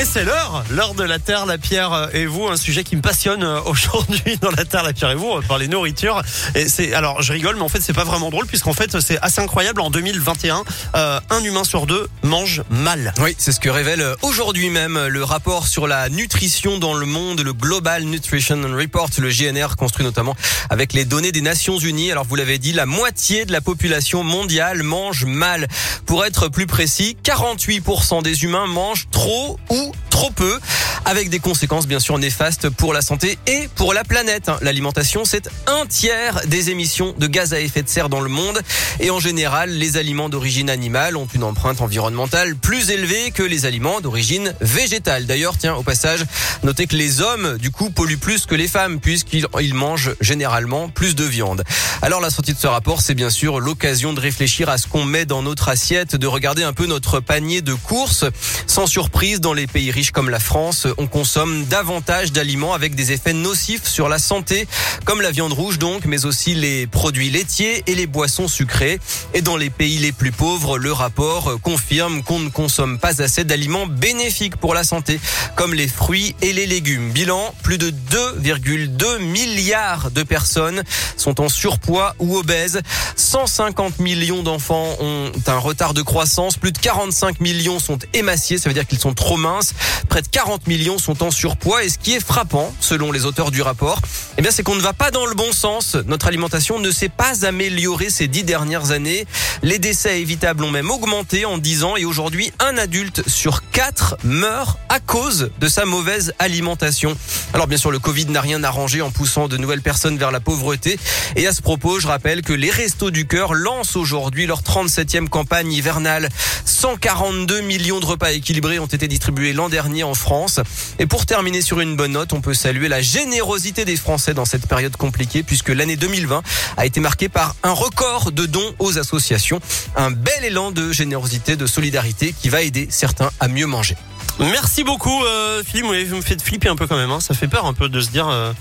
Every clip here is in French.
Et c'est l'heure, l'heure de la Terre, la Pierre et vous, un sujet qui me passionne euh, aujourd'hui dans la Terre, la Pierre et vous, on va parler nourriture. Et c'est, alors je rigole, mais en fait c'est pas vraiment drôle puisqu'en fait c'est assez incroyable. En 2021, euh, un humain sur deux mange mal. Oui, c'est ce que révèle aujourd'hui même le rapport sur la nutrition dans le monde, le Global Nutrition Report, le GNR, construit notamment avec les données des Nations Unies. Alors vous l'avez dit, la moitié de la population mondiale mange mal. Pour être plus précis, 48% des humains mangent trop ou trop peu, avec des conséquences bien sûr néfastes pour la santé et pour la planète. L'alimentation, c'est un tiers des émissions de gaz à effet de serre dans le monde. Et en général, les aliments d'origine animale ont une empreinte environnementale plus élevée que les aliments d'origine végétale. D'ailleurs, tiens, au passage, notez que les hommes, du coup, polluent plus que les femmes, puisqu'ils mangent généralement plus de viande. Alors la sortie de ce rapport, c'est bien sûr l'occasion de réfléchir à ce qu'on met dans notre assiette, de regarder un peu notre panier de courses. Sans surprise, dans les pays riches comme la France, on consomme davantage d'aliments avec des effets nocifs sur la santé, comme la viande rouge donc, mais aussi les produits laitiers et les boissons sucrées. Et dans les pays les plus pauvres, le rapport confirme qu'on ne consomme pas assez d'aliments bénéfiques pour la santé, comme les fruits et les légumes. Bilan, plus de 2,2 milliards de personnes sont en surpoids ou obèses. 150 millions d'enfants ont un retard de croissance. Plus de 45 millions sont émaciés, ça veut dire qu'ils sont trop minces. Près de 40 millions sont en surpoids et ce qui est frappant, selon les auteurs du rapport, eh bien, c'est qu'on ne va pas dans le bon sens. Notre alimentation ne s'est pas améliorée ces dix dernières années. Les décès évitables ont même augmenté en 10 ans et aujourd'hui, un adulte sur quatre meurt à cause de sa mauvaise alimentation. Alors, bien sûr, le Covid n'a rien arrangé en poussant de nouvelles personnes vers la pauvreté. Et à ce propos, je rappelle que les Restos du Cœur lancent aujourd'hui leur 37e campagne hivernale. 142 millions de repas équilibrés ont été distribués l'an dernier en France. Et pour terminer sur une bonne note, on peut saluer la générosité des Français dans cette période compliquée puisque l'année 2020 a été marquée par un record de dons aux associations. Un bel élan de générosité, de solidarité qui va aider certains à mieux manger. Merci beaucoup euh, Philippe, vous me faites flipper un peu quand même, hein. ça fait peur un peu de se dire... Euh...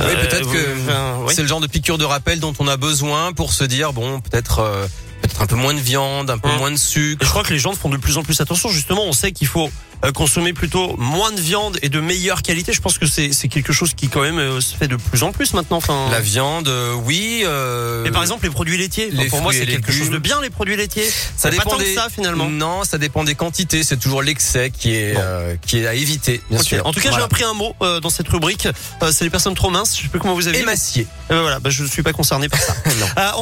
Oui, peut-être que c'est le genre de piqûre de rappel dont on a besoin pour se dire bon, peut-être euh, peut-être un peu moins de viande, un peu Hum. moins de sucre. Et je crois que les gens font de plus en plus attention. Justement, on sait qu'il faut euh, consommer plutôt moins de viande et de meilleure qualité. Je pense que c'est quelque chose qui quand même euh, se fait de plus en plus maintenant. Enfin, La viande, euh, oui. euh, et par exemple les produits laitiers. Enfin, pour moi, c'est quelque chose de bien les produits laitiers. ça C'est pas dépend tant que ça finalement. Non, ça dépend des quantités. C'est toujours l'excès qui est Bon. euh, qui est à éviter, bien sûr. En tout cas, j'ai appris un mot dans cette rubrique. C'est les personnes trop minces. Je sais plus comment vous avez dit. émacié. Euh, voilà, bah, je ne suis pas concerné par ça. non. À 11